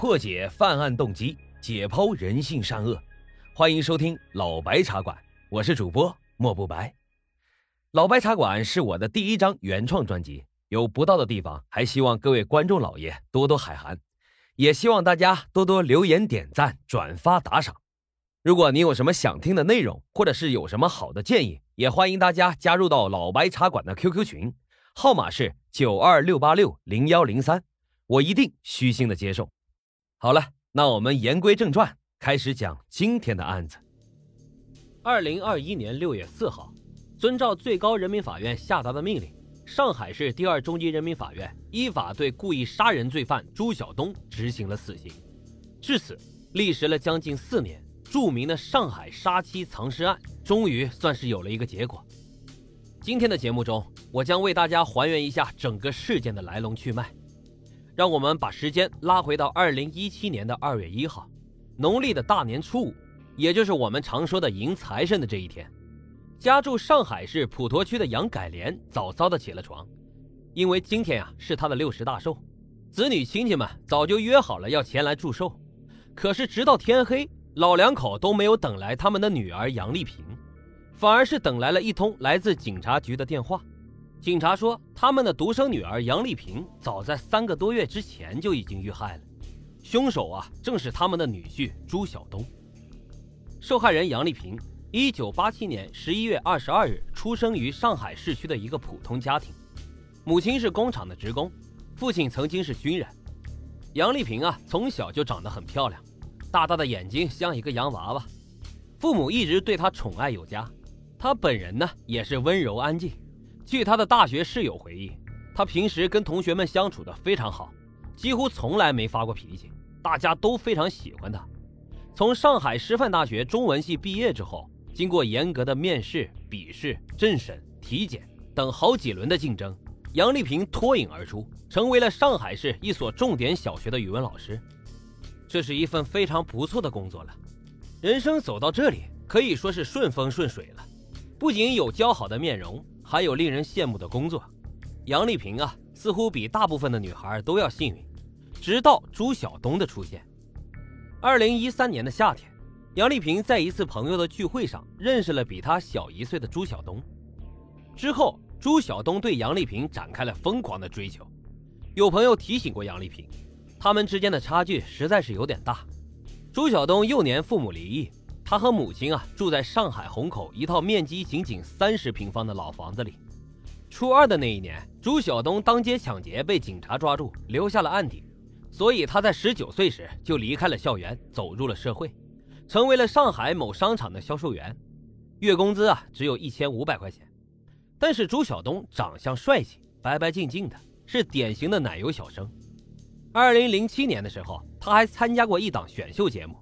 破解犯案动机，解剖人性善恶。欢迎收听老白茶馆，我是主播莫不白。老白茶馆是我的第一张原创专辑，有不到的地方，还希望各位观众老爷多多海涵，也希望大家多多留言、点赞、转发、打赏。如果你有什么想听的内容，或者是有什么好的建议，也欢迎大家加入到老白茶馆的 QQ 群，号码是九二六八六零幺零三，我一定虚心的接受。好了，那我们言归正传，开始讲今天的案子。二零二一年六月四号，遵照最高人民法院下达的命令，上海市第二中级人民法院依法对故意杀人罪犯朱晓东执行了死刑。至此，历时了将近四年，著名的上海杀妻藏尸案终于算是有了一个结果。今天的节目中，我将为大家还原一下整个事件的来龙去脉。让我们把时间拉回到二零一七年的二月一号，农历的大年初五，也就是我们常说的迎财神的这一天。家住上海市普陀区的杨改莲早早的起了床，因为今天啊是他的六十大寿，子女亲戚们早就约好了要前来祝寿。可是直到天黑，老两口都没有等来他们的女儿杨丽萍，反而是等来了一通来自警察局的电话。警察说，他们的独生女儿杨丽萍早在三个多月之前就已经遇害了，凶手啊正是他们的女婿朱晓东。受害人杨丽萍，一九八七年十一月二十二日出生于上海市区的一个普通家庭，母亲是工厂的职工，父亲曾经是军人。杨丽萍啊从小就长得很漂亮，大大的眼睛像一个洋娃娃，父母一直对她宠爱有加，她本人呢也是温柔安静。据他的大学室友回忆，他平时跟同学们相处的非常好，几乎从来没发过脾气，大家都非常喜欢他。从上海师范大学中文系毕业之后，经过严格的面试、笔试、政审、体检等好几轮的竞争，杨丽萍脱颖而出，成为了上海市一所重点小学的语文老师。这是一份非常不错的工作了，人生走到这里可以说是顺风顺水了，不仅有姣好的面容。还有令人羡慕的工作，杨丽萍啊，似乎比大部分的女孩都要幸运。直到朱晓东的出现。二零一三年的夏天，杨丽萍在一次朋友的聚会上认识了比她小一岁的朱晓东。之后，朱晓东对杨丽萍展开了疯狂的追求。有朋友提醒过杨丽萍，他们之间的差距实在是有点大。朱晓东幼年父母离异。他和母亲啊住在上海虹口一套面积仅仅三十平方的老房子里。初二的那一年，朱晓东当街抢劫被警察抓住，留下了案底，所以他在十九岁时就离开了校园，走入了社会，成为了上海某商场的销售员，月工资啊只有一千五百块钱。但是朱晓东长相帅气，白白净净的，是典型的奶油小生。二零零七年的时候，他还参加过一档选秀节目。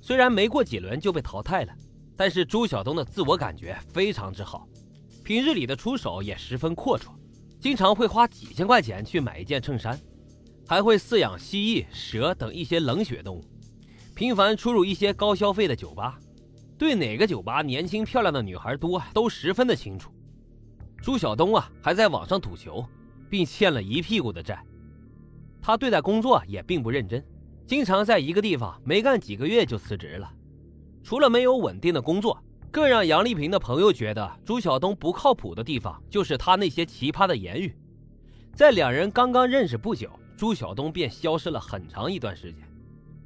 虽然没过几轮就被淘汰了，但是朱晓东的自我感觉非常之好，平日里的出手也十分阔绰，经常会花几千块钱去买一件衬衫，还会饲养蜥蜴、蛇等一些冷血动物，频繁出入一些高消费的酒吧，对哪个酒吧年轻漂亮的女孩多都十分的清楚。朱晓东啊，还在网上赌球，并欠了一屁股的债，他对待工作也并不认真。经常在一个地方没干几个月就辞职了，除了没有稳定的工作，更让杨丽萍的朋友觉得朱晓东不靠谱的地方就是他那些奇葩的言语。在两人刚刚认识不久，朱晓东便消失了很长一段时间。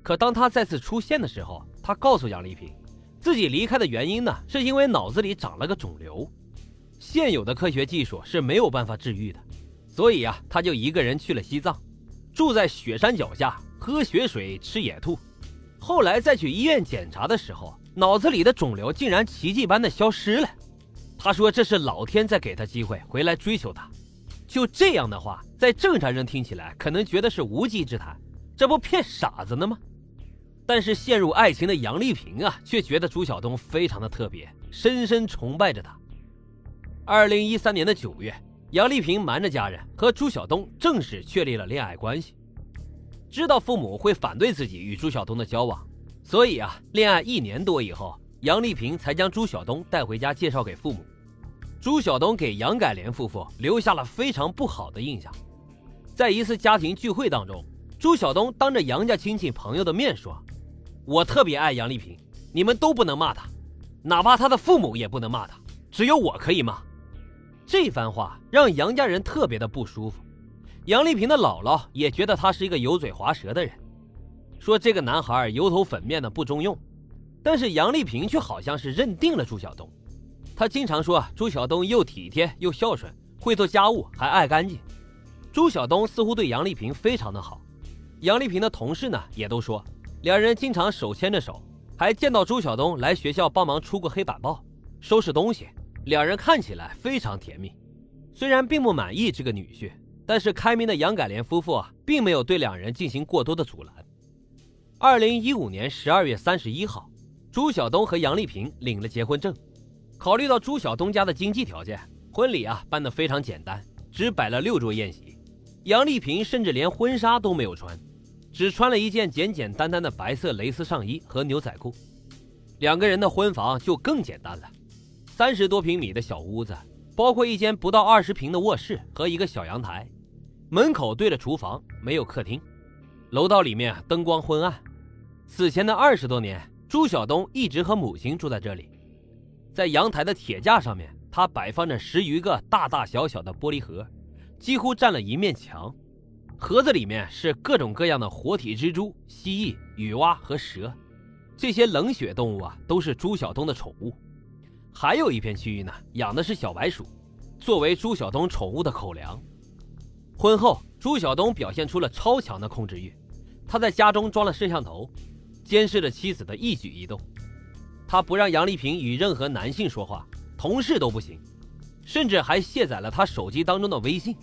可当他再次出现的时候，他告诉杨丽萍，自己离开的原因呢，是因为脑子里长了个肿瘤，现有的科学技术是没有办法治愈的，所以啊，他就一个人去了西藏，住在雪山脚下。喝血水，吃野兔，后来再去医院检查的时候，脑子里的肿瘤竟然奇迹般的消失了。他说这是老天在给他机会回来追求他。就这样的话，在正常人听起来可能觉得是无稽之谈，这不骗傻子呢吗？但是陷入爱情的杨丽萍啊，却觉得朱晓东非常的特别，深深崇拜着他。二零一三年的九月，杨丽萍瞒着家人和朱晓东正式确立了恋爱关系。知道父母会反对自己与朱晓东的交往，所以啊，恋爱一年多以后，杨丽萍才将朱晓东带回家介绍给父母。朱晓东给杨改莲夫妇留下了非常不好的印象。在一次家庭聚会当中，朱晓东当着杨家亲戚朋友的面说：“我特别爱杨丽萍，你们都不能骂她，哪怕她的父母也不能骂她，只有我可以骂。”这番话让杨家人特别的不舒服。杨丽萍的姥姥也觉得他是一个油嘴滑舌的人，说这个男孩油头粉面的不中用。但是杨丽萍却好像是认定了朱晓东，她经常说朱晓东又体贴又孝顺，会做家务还爱干净。朱晓东似乎对杨丽萍非常的好。杨丽萍的同事呢也都说，两人经常手牵着手，还见到朱晓东来学校帮忙出过黑板报、收拾东西，两人看起来非常甜蜜。虽然并不满意这个女婿，但是开明的杨改莲夫妇啊，并没有对两人进行过多的阻拦。二零一五年十二月三十一号。朱晓东和杨丽萍领了结婚证，考虑到朱晓东家的经济条件，婚礼啊办得非常简单，只摆了六桌宴席。杨丽萍甚至连婚纱都没有穿，只穿了一件简简单单的白色蕾丝上衣和牛仔裤。两个人的婚房就更简单了，三十多平米的小屋子，包括一间不到二十平的卧室和一个小阳台，门口对着厨房，没有客厅。楼道里面灯光昏暗。此前的二十多年。朱晓东一直和母亲住在这里，在阳台的铁架上面，他摆放着十余个大大小小的玻璃盒，几乎占了一面墙。盒子里面是各种各样的活体蜘蛛、蜥蜴、雨蛙和蛇，这些冷血动物啊，都是朱晓东的宠物。还有一片区域呢，养的是小白鼠，作为朱晓东宠物的口粮。婚后，朱晓东表现出了超强的控制欲，他在家中装了摄像头。监视着妻子的一举一动，他不让杨丽萍与任何男性说话，同事都不行，甚至还卸载了他手机当中的微信。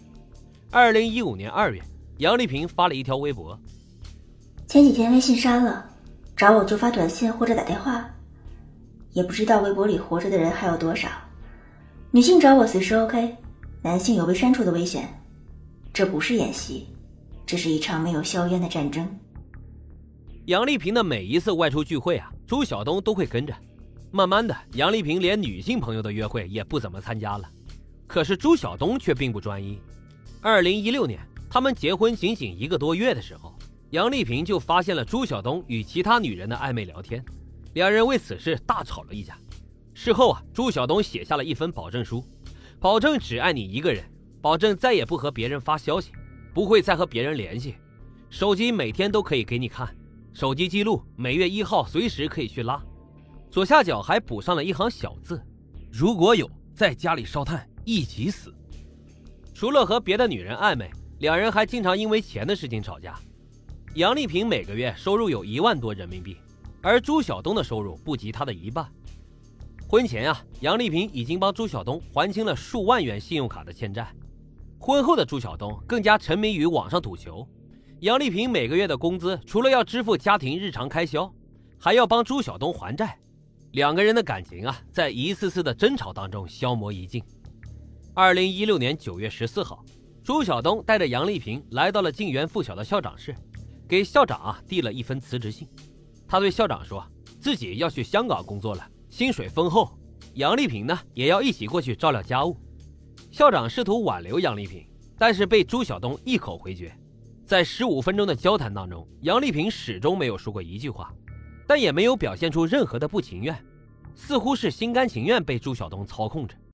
二零一五年二月，杨丽萍发了一条微博：前几天微信删了，找我就发短信或者打电话，也不知道微博里活着的人还有多少。女性找我随时 OK，男性有被删除的危险。这不是演习，这是一场没有硝烟的战争。杨丽萍的每一次外出聚会啊，朱晓东都会跟着。慢慢的，杨丽萍连女性朋友的约会也不怎么参加了。可是朱晓东却并不专一。二零一六年，他们结婚仅仅一个多月的时候，杨丽萍就发现了朱晓东与其他女人的暧昧聊天，两人为此事大吵了一架。事后啊，朱晓东写下了一份保证书，保证只爱你一个人，保证再也不和别人发消息，不会再和别人联系，手机每天都可以给你看。手机记录每月一号随时可以去拉，左下角还补上了一行小字：“如果有在家里烧炭一起死。”除了和别的女人暧昧，两人还经常因为钱的事情吵架。杨丽萍每个月收入有一万多人民币，而朱晓东的收入不及她的一半。婚前啊，杨丽萍已经帮朱晓东还清了数万元信用卡的欠债。婚后的朱晓东更加沉迷于网上赌球。杨丽萍每个月的工资，除了要支付家庭日常开销，还要帮朱晓东还债。两个人的感情啊，在一次次的争吵当中消磨殆尽。二零一六年九月十四号，朱晓东带着杨丽萍来到了晋源附小的校长室，给校长啊递了一封辞职信。他对校长说自己要去香港工作了，薪水丰厚。杨丽萍呢，也要一起过去照料家务。校长试图挽留杨丽萍，但是被朱晓东一口回绝。在十五分钟的交谈当中，杨丽萍始终没有说过一句话，但也没有表现出任何的不情愿，似乎是心甘情愿被朱晓东操控着。